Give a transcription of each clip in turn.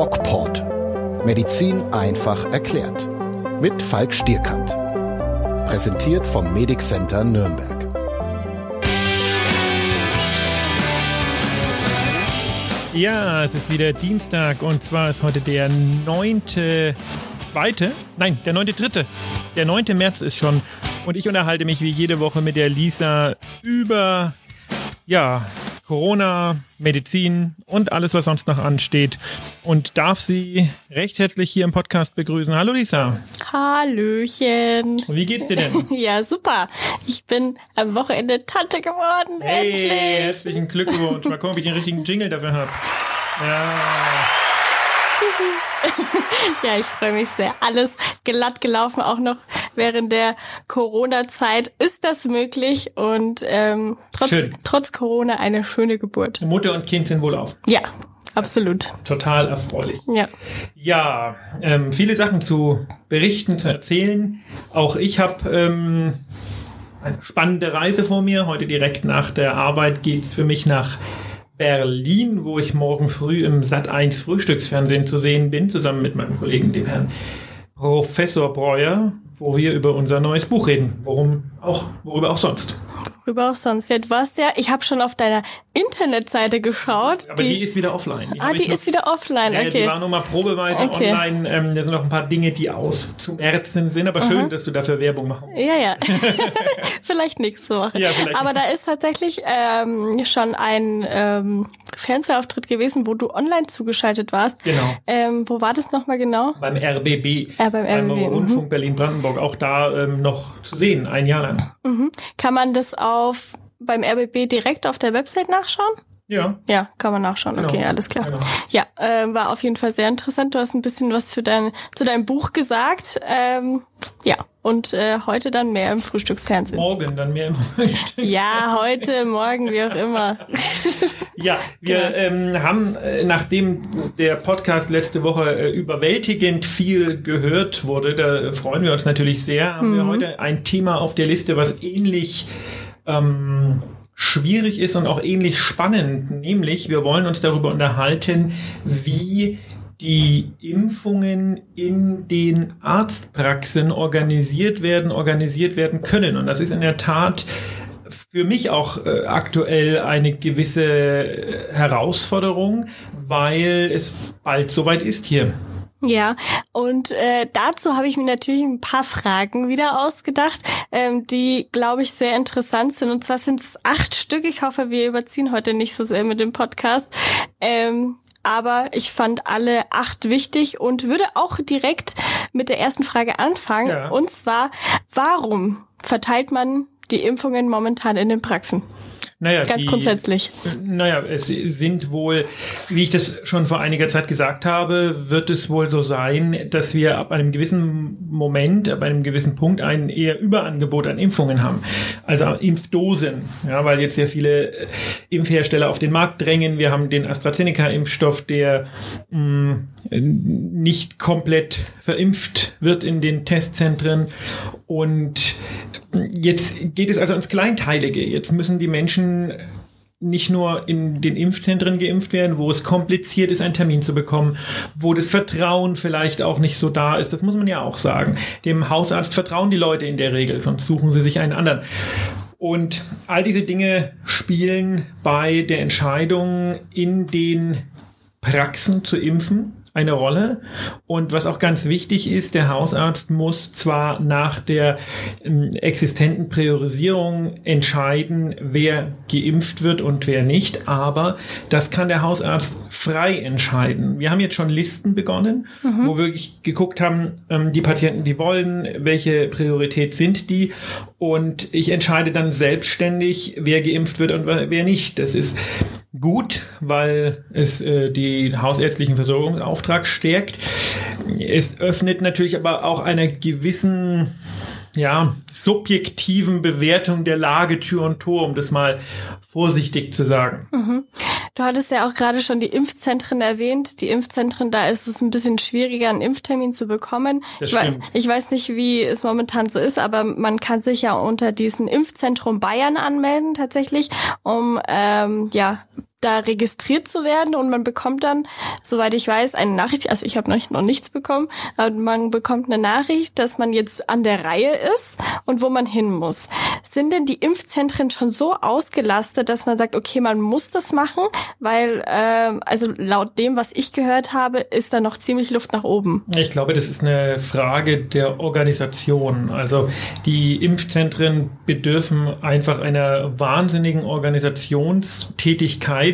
DocPort. Medizin einfach erklärt. Mit Falk Stierkant. Präsentiert vom Medic Center Nürnberg. Ja, es ist wieder Dienstag und zwar ist heute der neunte, zweite, nein, der neunte, dritte. Der neunte März ist schon und ich unterhalte mich wie jede Woche mit der Lisa über, ja, Corona, Medizin und alles, was sonst noch ansteht. Und darf sie recht herzlich hier im Podcast begrüßen. Hallo Lisa. Hallöchen. Wie geht's dir denn? ja, super. Ich bin am Wochenende Tante geworden. Hey, endlich. herzlichen Glückwunsch. Mal gucken, ob ich den richtigen Jingle dafür habe. Ja. ja, ich freue mich sehr. Alles glatt gelaufen, auch noch während der Corona-Zeit ist das möglich und ähm, trotz, Schön. trotz Corona eine schöne Geburt. Mutter und Kind sind wohl auf. Ja, absolut. Total erfreulich. Ja. Ja, ähm, viele Sachen zu berichten, zu erzählen. Auch ich habe ähm, eine spannende Reise vor mir. Heute direkt nach der Arbeit geht's für mich nach Berlin, wo ich morgen früh im Sat1 Frühstücksfernsehen zu sehen bin, zusammen mit meinem Kollegen, dem Herrn Professor Breuer, wo wir über unser neues Buch reden. Worum auch, worüber auch sonst. Worüber auch sonst. Ja, du warst ja, ich habe schon auf deiner Internetseite geschaut. Aber die, ist wieder offline. ah, hab ich die noch- ist wieder offline, okay. die war nur mal probeweise Okay. online. Ähm, da sind noch ein paar Dinge, die auszumerzen sind. Aber schön, dass du dafür Werbung machen Ja, ja. vielleicht nächste Woche. Ja, vielleicht Aber da ist tatsächlich ähm, schon ein ähm, Fernsehauftritt gewesen, wo du online zugeschaltet warst. Genau. Ähm, wo war das nochmal genau? Beim RBB. Ja, beim RBB, mhm. Rundfunk Berlin-Brandenburg. Auch da ähm, noch zu sehen, ein Jahr lang. Kann man das auf beim RBB direkt auf der Website nachschauen? Ja. Ja, kann man nachschauen. Genau. Okay, alles klar. Genau. Ja, ähm, war auf jeden Fall sehr interessant. Du hast ein bisschen was für dein zu deinem Buch gesagt. Ähm, ja, und äh, heute dann mehr im Frühstücksfernsehen. Morgen dann mehr im Frühstück. Ja, heute, morgen, wie auch immer. Ja, wir Genau. ähm, haben, äh, nachdem der Podcast letzte Woche äh, überwältigend viel gehört wurde, da freuen wir uns natürlich sehr, haben Mhm. wir heute ein Thema auf der Liste, was ähnlich ähm, schwierig ist und auch ähnlich spannend, nämlich wir wollen uns darüber unterhalten, wie die Impfungen in den Arztpraxen organisiert werden, organisiert werden können. Und das ist in der Tat für mich auch äh, aktuell eine gewisse äh, Herausforderung, weil es bald soweit ist hier. Ja, und äh, dazu habe ich mir natürlich ein paar Fragen wieder ausgedacht, ähm, die, glaube ich, sehr interessant sind. Und zwar sind es acht Stück. Ich hoffe, wir überziehen heute nicht so sehr mit dem Podcast. Ähm, aber ich fand alle acht wichtig und würde auch direkt mit der ersten Frage anfangen. Ja. Und zwar, warum verteilt man die Impfungen momentan in den Praxen? Naja, Ganz die, grundsätzlich. Naja, es sind wohl, wie ich das schon vor einiger Zeit gesagt habe, wird es wohl so sein, dass wir ab einem gewissen Moment, ab einem gewissen Punkt ein eher Überangebot an Impfungen haben. Also an Impfdosen, ja, weil jetzt sehr viele äh, Impfhersteller auf den Markt drängen. Wir haben den AstraZeneca-Impfstoff, der mh, nicht komplett verimpft wird in den Testzentren. Und jetzt geht es also ins Kleinteilige. Jetzt müssen die Menschen nicht nur in den Impfzentren geimpft werden, wo es kompliziert ist, einen Termin zu bekommen, wo das Vertrauen vielleicht auch nicht so da ist. Das muss man ja auch sagen. Dem Hausarzt vertrauen die Leute in der Regel, sonst suchen sie sich einen anderen. Und all diese Dinge spielen bei der Entscheidung in den Praxen zu impfen eine Rolle. Und was auch ganz wichtig ist, der Hausarzt muss zwar nach der ähm, existenten Priorisierung entscheiden, wer geimpft wird und wer nicht, aber das kann der Hausarzt frei entscheiden. Wir haben jetzt schon Listen begonnen, wo wir wirklich geguckt haben, ähm, die Patienten, die wollen, welche Priorität sind die und ich entscheide dann selbstständig, wer geimpft wird und wer nicht. Das ist gut, weil es äh, den hausärztlichen Versorgungsauftrag stärkt. Es öffnet natürlich aber auch einer gewissen ja, subjektiven Bewertung der Lage Tür und Tor, um das mal vorsichtig zu sagen. Du hattest ja auch gerade schon die Impfzentren erwähnt. Die Impfzentren, da ist es ein bisschen schwieriger, einen Impftermin zu bekommen. Ich, wei- stimmt. ich weiß nicht, wie es momentan so ist, aber man kann sich ja unter diesen Impfzentrum Bayern anmelden tatsächlich, um ähm, ja da registriert zu werden und man bekommt dann, soweit ich weiß, eine Nachricht, also ich habe noch, noch nichts bekommen, aber man bekommt eine Nachricht, dass man jetzt an der Reihe ist und wo man hin muss. Sind denn die Impfzentren schon so ausgelastet, dass man sagt, okay, man muss das machen, weil äh, also laut dem, was ich gehört habe, ist da noch ziemlich Luft nach oben. Ich glaube, das ist eine Frage der Organisation. Also die Impfzentren bedürfen einfach einer wahnsinnigen Organisationstätigkeit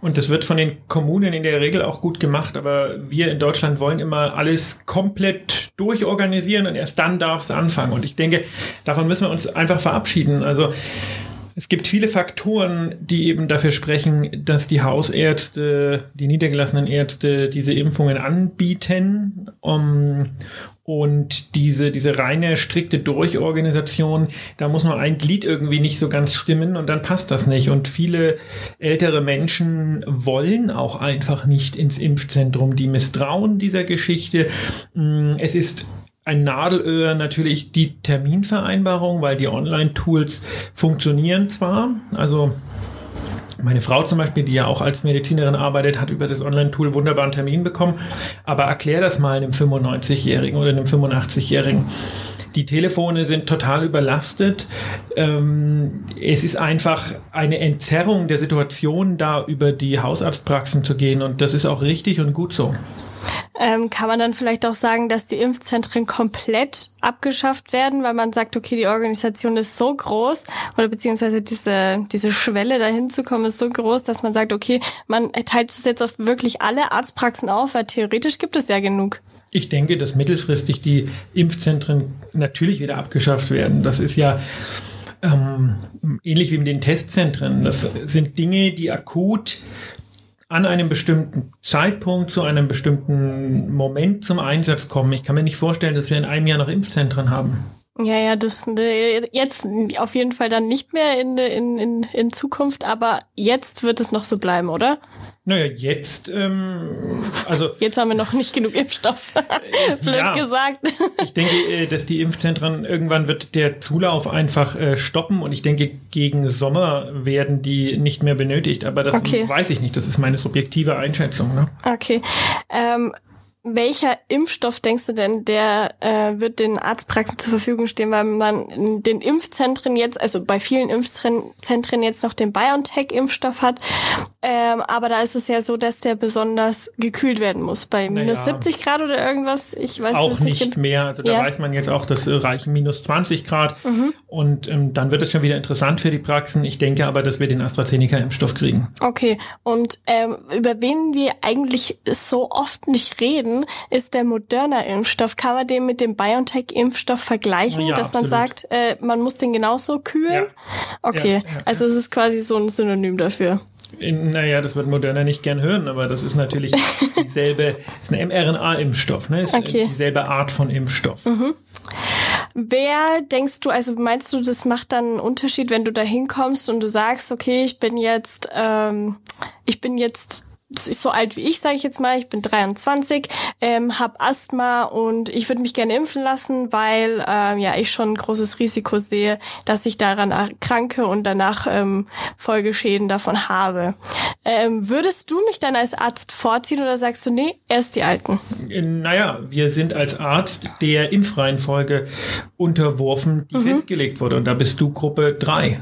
und das wird von den Kommunen in der Regel auch gut gemacht, aber wir in Deutschland wollen immer alles komplett durchorganisieren und erst dann darf es anfangen. Und ich denke, davon müssen wir uns einfach verabschieden. Also es gibt viele Faktoren, die eben dafür sprechen, dass die Hausärzte, die niedergelassenen Ärzte diese Impfungen anbieten. Um, und diese, diese reine, strikte Durchorganisation, da muss nur ein Glied irgendwie nicht so ganz stimmen und dann passt das nicht. Und viele ältere Menschen wollen auch einfach nicht ins Impfzentrum. Die misstrauen dieser Geschichte. Es ist ein Nadelöhr natürlich die Terminvereinbarung, weil die Online-Tools funktionieren zwar, also meine Frau zum Beispiel, die ja auch als Medizinerin arbeitet, hat über das Online-Tool wunderbaren Termin bekommen. Aber erklär das mal einem 95-Jährigen oder einem 85-Jährigen. Die Telefone sind total überlastet. Ähm, es ist einfach eine Entzerrung der Situation, da über die Hausarztpraxen zu gehen. Und das ist auch richtig und gut so. Ähm, kann man dann vielleicht auch sagen, dass die Impfzentren komplett abgeschafft werden, weil man sagt, okay, die Organisation ist so groß oder beziehungsweise diese, diese Schwelle dahin zu kommen ist so groß, dass man sagt, okay, man teilt es jetzt auf wirklich alle Arztpraxen auf, weil theoretisch gibt es ja genug. Ich denke, dass mittelfristig die Impfzentren natürlich wieder abgeschafft werden. Das ist ja ähm, ähnlich wie mit den Testzentren. Das sind Dinge, die akut an einem bestimmten Zeitpunkt zu einem bestimmten Moment zum Einsatz kommen. Ich kann mir nicht vorstellen, dass wir in einem Jahr noch Impfzentren haben. Ja, ja, das äh, jetzt auf jeden Fall dann nicht mehr in, in, in, in Zukunft, aber jetzt wird es noch so bleiben, oder? Naja, jetzt, ähm, also. Jetzt haben wir noch nicht genug Impfstoff. Blöd ja, gesagt. ich denke, äh, dass die Impfzentren irgendwann wird der Zulauf einfach äh, stoppen und ich denke, gegen Sommer werden die nicht mehr benötigt. Aber das okay. weiß ich nicht. Das ist meine subjektive Einschätzung. Ne? Okay. Ähm, welcher Impfstoff denkst du denn, der äh, wird den Arztpraxen zur Verfügung stehen, weil man in den Impfzentren jetzt, also bei vielen Impfzentren jetzt noch den BioNTech-Impfstoff hat, ähm, aber da ist es ja so, dass der besonders gekühlt werden muss. Bei minus naja, 70 Grad oder irgendwas, ich weiß auch nicht, nicht mehr. Also da ja. weiß man jetzt auch, dass reichen minus 20 Grad mhm. Und ähm, dann wird es schon wieder interessant für die Praxen. Ich denke aber, dass wir den AstraZeneca-Impfstoff kriegen. Okay, und ähm, über wen wir eigentlich so oft nicht reden, ist der Moderna-Impfstoff. Kann man den mit dem BioNTech-Impfstoff vergleichen, ja, dass man sagt, äh, man muss den genauso kühlen? Ja. Okay, ja, also es ist quasi so ein Synonym dafür. In, naja, das wird Moderna nicht gern hören, aber das ist natürlich dieselbe, ist ein mRNA-Impfstoff, ne? Ist okay. dieselbe Art von Impfstoff. Mhm. Wer denkst du, also meinst du, das macht dann einen Unterschied, wenn du da hinkommst und du sagst, okay, ich bin jetzt, ähm, ich bin jetzt so alt wie ich, sage ich jetzt mal, ich bin 23, ähm, habe Asthma und ich würde mich gerne impfen lassen, weil ähm, ja ich schon ein großes Risiko sehe, dass ich daran erkranke und danach ähm, Folgeschäden davon habe. Ähm, würdest du mich dann als Arzt vorziehen oder sagst du, nee, erst die Alten? Naja, wir sind als Arzt der Impfreihenfolge unterworfen, die mhm. festgelegt wurde und da bist du Gruppe 3.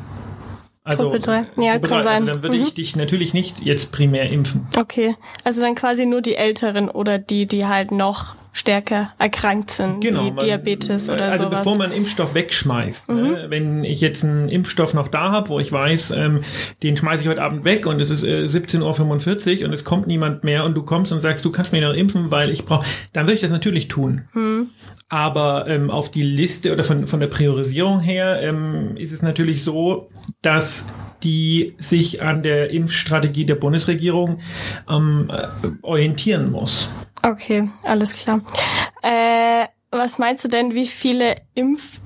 Also, Gruppe 3. Ja, Gruppe kann 3. sein. Also dann würde mhm. ich dich natürlich nicht jetzt primär impfen. Okay. Also dann quasi nur die Älteren oder die, die halt noch stärker erkrankt sind, genau, wie man, Diabetes oder also sowas. Also bevor man Impfstoff wegschmeißt, ne? mhm. ne? wenn ich jetzt einen Impfstoff noch da habe, wo ich weiß, ähm, den schmeiße ich heute Abend weg und es ist äh, 17.45 Uhr und es kommt niemand mehr und du kommst und sagst, du kannst mir noch impfen, weil ich brauche, dann würde ich das natürlich tun. Mhm. Aber ähm, auf die Liste oder von, von der Priorisierung her ähm, ist es natürlich so, dass die sich an der Impfstrategie der Bundesregierung ähm, äh, orientieren muss. Okay, alles klar. Äh, was meinst du denn, wie viele Impf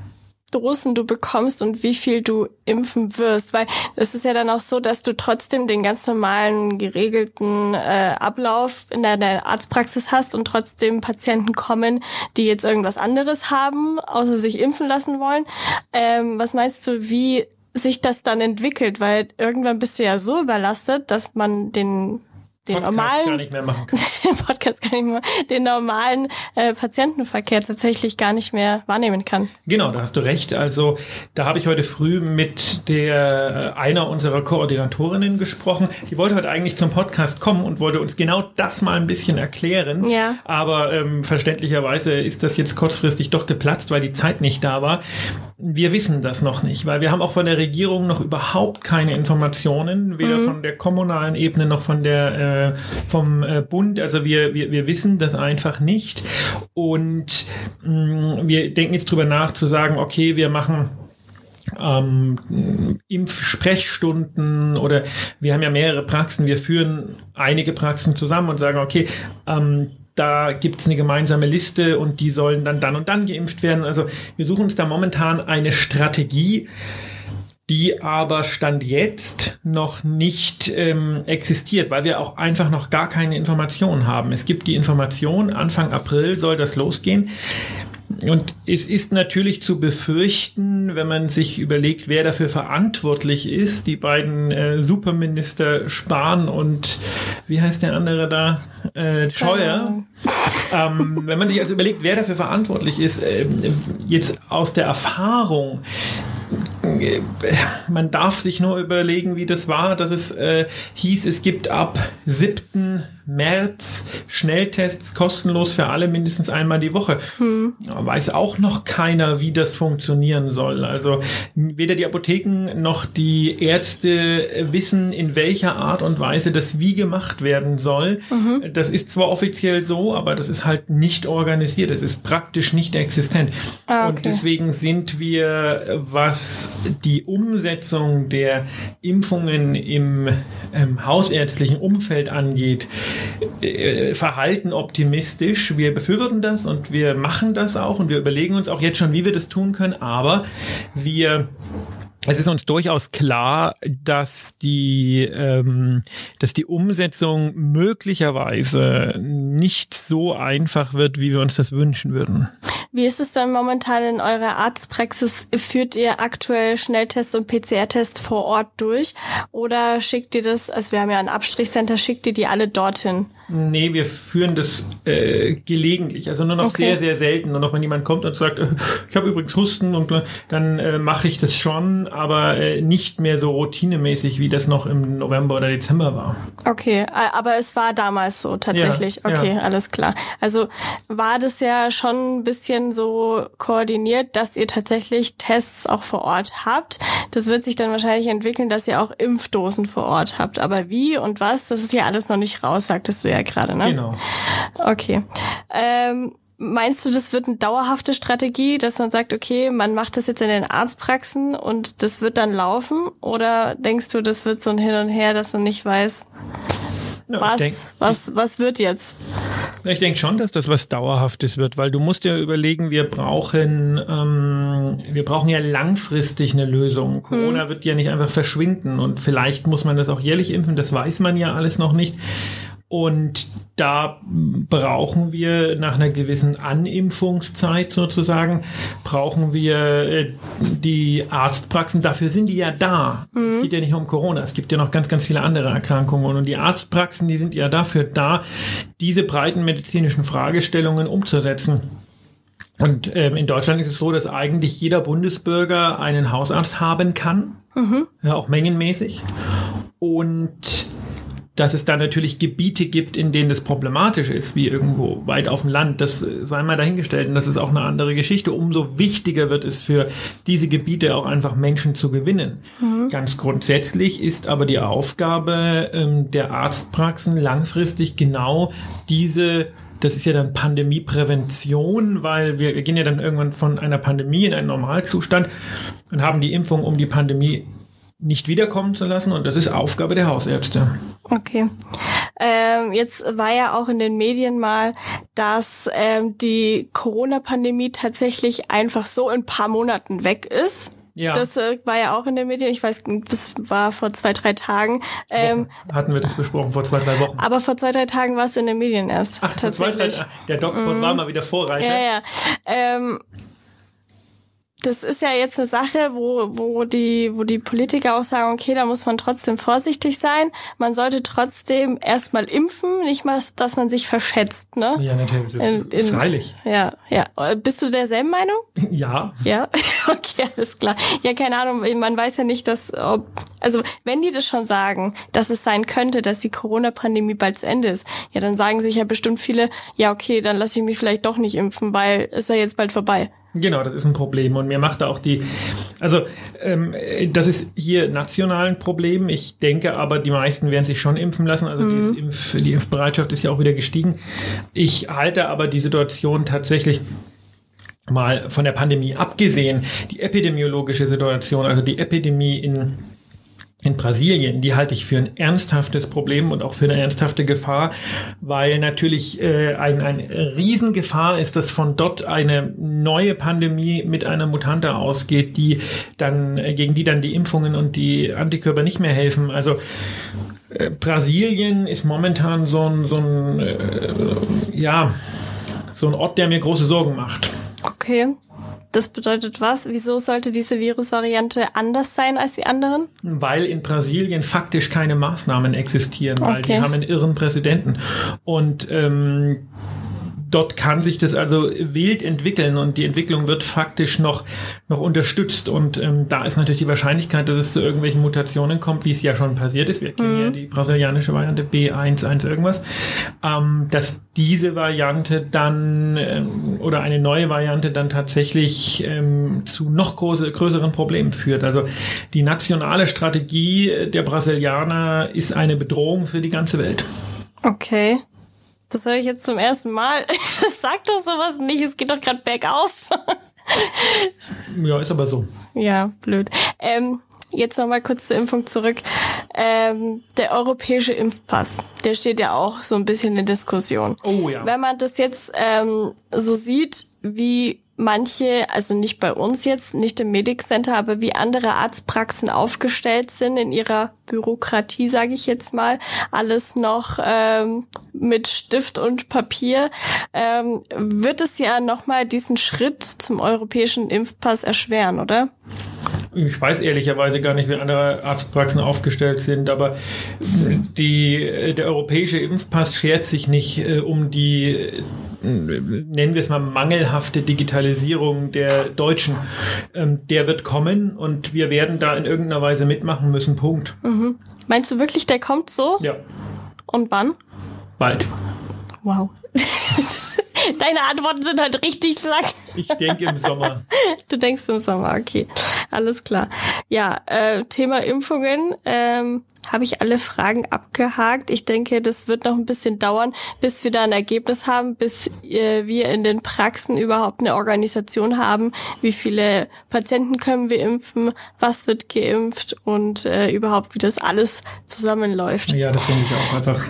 Dosen du bekommst und wie viel du impfen wirst, weil es ist ja dann auch so, dass du trotzdem den ganz normalen geregelten äh, Ablauf in deiner Arztpraxis hast und trotzdem Patienten kommen, die jetzt irgendwas anderes haben, außer sich impfen lassen wollen. Ähm, was meinst du, wie sich das dann entwickelt, weil irgendwann bist du ja so überlastet, dass man den den Podcast normalen gar nicht mehr machen. den Podcast gar nicht mehr, den normalen äh, Patientenverkehr tatsächlich gar nicht mehr wahrnehmen kann. Genau, da hast du recht. Also da habe ich heute früh mit der äh, einer unserer Koordinatorinnen gesprochen. Die wollte heute eigentlich zum Podcast kommen und wollte uns genau das mal ein bisschen erklären. Ja. Aber ähm, verständlicherweise ist das jetzt kurzfristig doch geplatzt, weil die Zeit nicht da war. Wir wissen das noch nicht, weil wir haben auch von der Regierung noch überhaupt keine Informationen, weder von der kommunalen Ebene noch von der äh, vom äh, Bund. Also wir, wir, wir wissen das einfach nicht. Und mh, wir denken jetzt drüber nach zu sagen, okay, wir machen ähm, Impfsprechstunden oder wir haben ja mehrere Praxen, wir führen einige Praxen zusammen und sagen, okay, ähm, da gibt's eine gemeinsame Liste und die sollen dann dann und dann geimpft werden. Also wir suchen uns da momentan eine Strategie, die aber Stand jetzt noch nicht ähm, existiert, weil wir auch einfach noch gar keine Informationen haben. Es gibt die Information, Anfang April soll das losgehen. Und es ist natürlich zu befürchten, wenn man sich überlegt, wer dafür verantwortlich ist, die beiden äh, Superminister Spahn und wie heißt der andere da? Äh, Scheuer. ähm, wenn man sich also überlegt, wer dafür verantwortlich ist, äh, jetzt aus der Erfahrung, man darf sich nur überlegen, wie das war, dass es äh, hieß, es gibt ab 7. März Schnelltests kostenlos für alle mindestens einmal die Woche. Hm. Weiß auch noch keiner, wie das funktionieren soll. Also weder die Apotheken noch die Ärzte wissen, in welcher Art und Weise das wie gemacht werden soll. Mhm. Das ist zwar offiziell so, aber das ist halt nicht organisiert. Es ist praktisch nicht existent. Ah, okay. Und deswegen sind wir, was die Umsetzung der Impfungen im ähm, hausärztlichen Umfeld angeht, äh, verhalten optimistisch. Wir befürworten das und wir machen das auch und wir überlegen uns auch jetzt schon, wie wir das tun können, aber wir es ist uns durchaus klar, dass die, ähm, dass die Umsetzung möglicherweise nicht so einfach wird, wie wir uns das wünschen würden. Wie ist es dann momentan in eurer Arztpraxis? Führt ihr aktuell Schnelltest und PCR-Test vor Ort durch? Oder schickt ihr das, also wir haben ja ein Abstrichcenter, schickt ihr die alle dorthin? Nee, wir führen das äh, gelegentlich, also nur noch Okay. sehr, sehr selten. Nur noch, wenn jemand kommt und sagt, äh, ich habe übrigens Husten und dann äh, mache ich das schon, aber äh, nicht mehr so routinemäßig, wie das noch im November oder Dezember war. Okay, aber es war damals so tatsächlich. Ja, ja. okay, alles klar. Also war das ja schon ein bisschen so koordiniert, dass ihr tatsächlich Tests auch vor Ort habt. Das wird sich dann wahrscheinlich entwickeln, dass ihr auch Impfdosen vor Ort habt. Aber wie und was, das ist ja alles noch nicht raus, sagtest du ja gerade, ne? Genau. Okay. Ähm, meinst du, das wird eine dauerhafte Strategie, dass man sagt, okay, man macht das jetzt in den Arztpraxen und das wird dann laufen? Oder denkst du, das wird so ein Hin und Her, dass man nicht weiß, Ja, was, denk, was, was wird jetzt? Ich denke schon, dass das was Dauerhaftes wird, weil du musst dir überlegen, wir brauchen, ähm, wir brauchen ja langfristig eine Lösung. Corona wird ja nicht einfach verschwinden und vielleicht muss man das auch jährlich impfen, das weiß man ja alles noch nicht. Und da brauchen wir nach einer gewissen Animfungszeit sozusagen, brauchen wir äh, die Arztpraxen. Dafür sind die ja da. Es geht ja nicht nur um Corona. Es gibt ja noch ganz, ganz viele andere Erkrankungen. Und die Arztpraxen, die sind ja dafür da, diese breiten medizinischen Fragestellungen umzusetzen. Und ähm, in Deutschland ist es so, dass eigentlich jeder Bundesbürger einen Hausarzt haben kann, ja, auch mengenmäßig. Und dass es da natürlich Gebiete gibt, in denen das problematisch ist, wie irgendwo weit auf dem Land, das äh, sei mal dahingestellt und das ist auch eine andere Geschichte. Umso wichtiger wird es für diese Gebiete auch einfach Menschen zu gewinnen. Ganz grundsätzlich ist aber die Aufgabe ähm, der Arztpraxen langfristig genau diese das ist ja dann Pandemieprävention, weil wir gehen ja dann irgendwann von einer Pandemie in einen Normalzustand und haben die Impfung, um die Pandemie nicht wiederkommen zu lassen. Und das ist Aufgabe der Hausärzte. Okay. Ähm, jetzt war ja auch in den Medien mal, dass ähm, die Corona-Pandemie tatsächlich einfach so in ein paar Monaten weg ist. Ja. Das äh, war ja auch in den Medien. Ich weiß, das war vor zwei, drei Tagen. Ähm, Hatten wir das besprochen vor zwei, drei Wochen. aber vor zwei, drei Tagen war es in den Medien erst. Ach, vor zwei, drei, tatsächlich. der Doktor war mal wieder Vorreiter. Ja, ja. Ähm, das ist ja jetzt eine Sache, wo, wo, die, wo die Politiker auch sagen, okay, da muss man trotzdem vorsichtig sein. Man sollte trotzdem erstmal impfen, nicht mal, dass man sich verschätzt. Ne? Ja, natürlich. In, in, Freilich. Ja, ja. Bist du derselben Meinung? Ja. Ja, okay, alles klar. Ja, keine Ahnung, man weiß ja nicht, dass, ob, also wenn die das schon sagen, dass es sein könnte, dass die Corona-Pandemie bald zu Ende ist, ja, dann sagen sich ja bestimmt viele, ja, okay, dann lasse ich mich vielleicht doch nicht impfen, weil ist ja jetzt bald vorbei. Genau, das ist ein Problem. Und mir macht da auch die, also ähm, das ist hier national ein Problem. Ich denke aber, die meisten werden sich schon impfen lassen. Also mhm. die, Impf, die Impfbereitschaft ist ja auch wieder gestiegen. Ich halte aber die Situation tatsächlich mal von der Pandemie abgesehen, die epidemiologische Situation, also die Epidemie in in Brasilien, die halte ich für ein ernsthaftes Problem und auch für eine ernsthafte Gefahr, weil natürlich äh, ein, ein Riesengefahr ist, dass von dort eine neue Pandemie mit einer Mutante ausgeht, die dann, äh, gegen die dann die Impfungen und die Antikörper nicht mehr helfen. Also äh, Brasilien ist momentan so ein, so ein äh, ja, so ein Ort, der mir große Sorgen macht. Okay. Das bedeutet was? Wieso sollte diese Virusvariante anders sein als die anderen? Weil in Brasilien faktisch keine Maßnahmen existieren, weil okay. die haben einen irren Präsidenten. Und ähm, dort kann sich das also wild entwickeln und die Entwicklung wird faktisch noch, noch unterstützt. Und ähm, da ist natürlich die Wahrscheinlichkeit, dass es zu irgendwelchen Mutationen kommt, wie es ja schon passiert ist. Wir kennen mhm. ja die brasilianische Variante B11 irgendwas, ähm, dass diese Variante dann ähm, oder eine neue Variante dann tatsächlich ähm, zu noch große, größeren Problemen führt. Also die nationale Strategie der Brasilianer ist eine Bedrohung für die ganze Welt. Okay. Das höre ich jetzt zum ersten Mal. Sag doch sowas nicht, es geht doch gerade bergauf. ja, ist aber so. Ja, blöd. Ähm, jetzt nochmal kurz zur Impfung zurück. Ähm, der europäische Impfpass, der steht ja auch so ein bisschen in Diskussion. Oh ja. Wenn man das jetzt ähm, so sieht, wie manche, also nicht bei uns jetzt, nicht im Medic Center, aber wie andere Arztpraxen aufgestellt sind in ihrer Bürokratie, sage ich jetzt mal, alles noch ähm, mit Stift und Papier, ähm, wird es ja nochmal diesen Schritt zum europäischen Impfpass erschweren, oder? Ich weiß ehrlicherweise gar nicht, wie andere Arztpraxen aufgestellt sind, aber die, der europäische Impfpass schert sich nicht äh, um die nennen wir es mal mangelhafte Digitalisierung der Deutschen, ähm, der wird kommen und wir werden da in irgendeiner Weise mitmachen müssen. Punkt. Mhm. Meinst du wirklich, der kommt so? Ja. Und wann? Bald. Wow. Deine Antworten sind halt richtig lang. Ich denke im Sommer. Du denkst im Sommer, okay. Alles klar. Ja, äh, Thema Impfungen. Ähm, habe ich alle Fragen abgehakt. Ich denke, das wird noch ein bisschen dauern, bis wir da ein Ergebnis haben, bis äh, wir in den Praxen überhaupt eine Organisation haben, wie viele Patienten können wir impfen, was wird geimpft und äh, überhaupt, wie das alles zusammenläuft. Ja, das finde ich auch einfach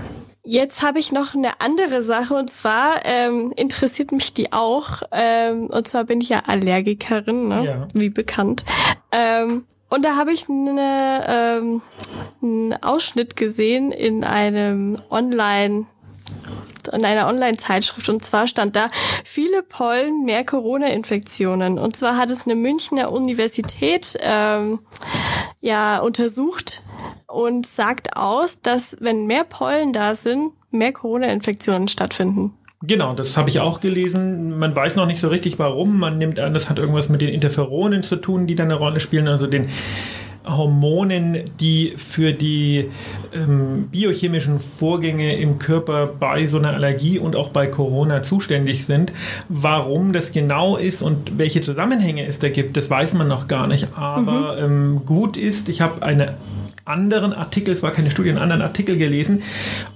Jetzt habe ich noch eine andere Sache und zwar ähm, interessiert mich die auch. Ähm, und zwar bin ich ja Allergikerin, ne? ja. wie bekannt. Ähm, und da habe ich eine, ähm, einen Ausschnitt gesehen in einem Online in einer Online-Zeitschrift und zwar stand da viele Pollen, mehr Corona-Infektionen. Und zwar hat es eine Münchner Universität ähm, ja untersucht und sagt aus, dass wenn mehr Pollen da sind, mehr Corona-Infektionen stattfinden. Genau, das habe ich auch gelesen. Man weiß noch nicht so richtig warum. Man nimmt an, das hat irgendwas mit den Interferonen zu tun, die da eine Rolle spielen, also den Hormonen, die für die ähm, biochemischen Vorgänge im Körper bei so einer Allergie und auch bei Corona zuständig sind. Warum das genau ist und welche Zusammenhänge es da gibt, das weiß man noch gar nicht. Aber mhm. ähm, gut ist, ich habe eine anderen Artikel, es war keine Studie, einen anderen Artikel gelesen.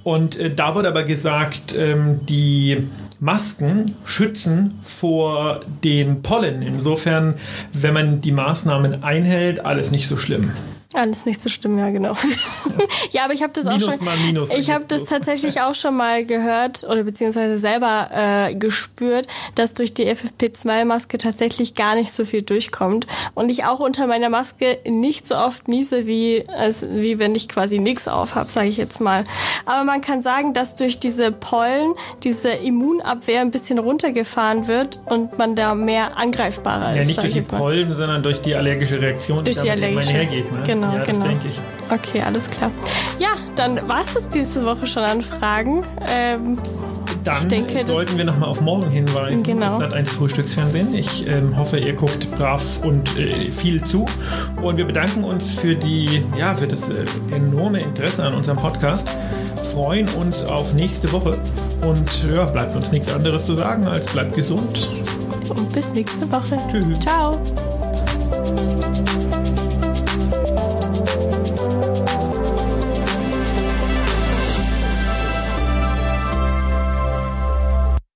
Und äh, da wurde aber gesagt, ähm, die Masken schützen vor den Pollen. Insofern, wenn man die Maßnahmen einhält, alles nicht so schlimm. Alles nicht so schlimm, ja, genau. ja, aber ich habe das minus auch schon. Mal minus ich habe das tatsächlich auch schon mal gehört oder beziehungsweise selber äh, gespürt, dass durch die FFP2-Maske tatsächlich gar nicht so viel durchkommt und ich auch unter meiner Maske nicht so oft niese wie als, wie wenn ich quasi nichts auf habe, sage ich jetzt mal. Aber man kann sagen, dass durch diese Pollen diese Immunabwehr ein bisschen runtergefahren wird und man da mehr angreifbarer ist. Ja, nicht durch die Pollen, sondern durch die allergische Reaktion, durch die, die allergische. hergeht. Ne? Genau, ja, genau. denke ich. Okay, alles klar. Ja, dann war es diese Woche schon an Fragen. Ähm, dann ich denke, sollten wir nochmal auf morgen hinweisen. Genau. Das hat ein Frühstücksfernsehen. Ich ähm, hoffe, ihr guckt brav und äh, viel zu. Und wir bedanken uns für die, ja, für das äh, enorme Interesse an unserem Podcast. Freuen uns auf nächste Woche. Und ja, bleibt uns nichts anderes zu sagen als bleibt gesund. Und bis nächste Woche. Tschüss. Ciao.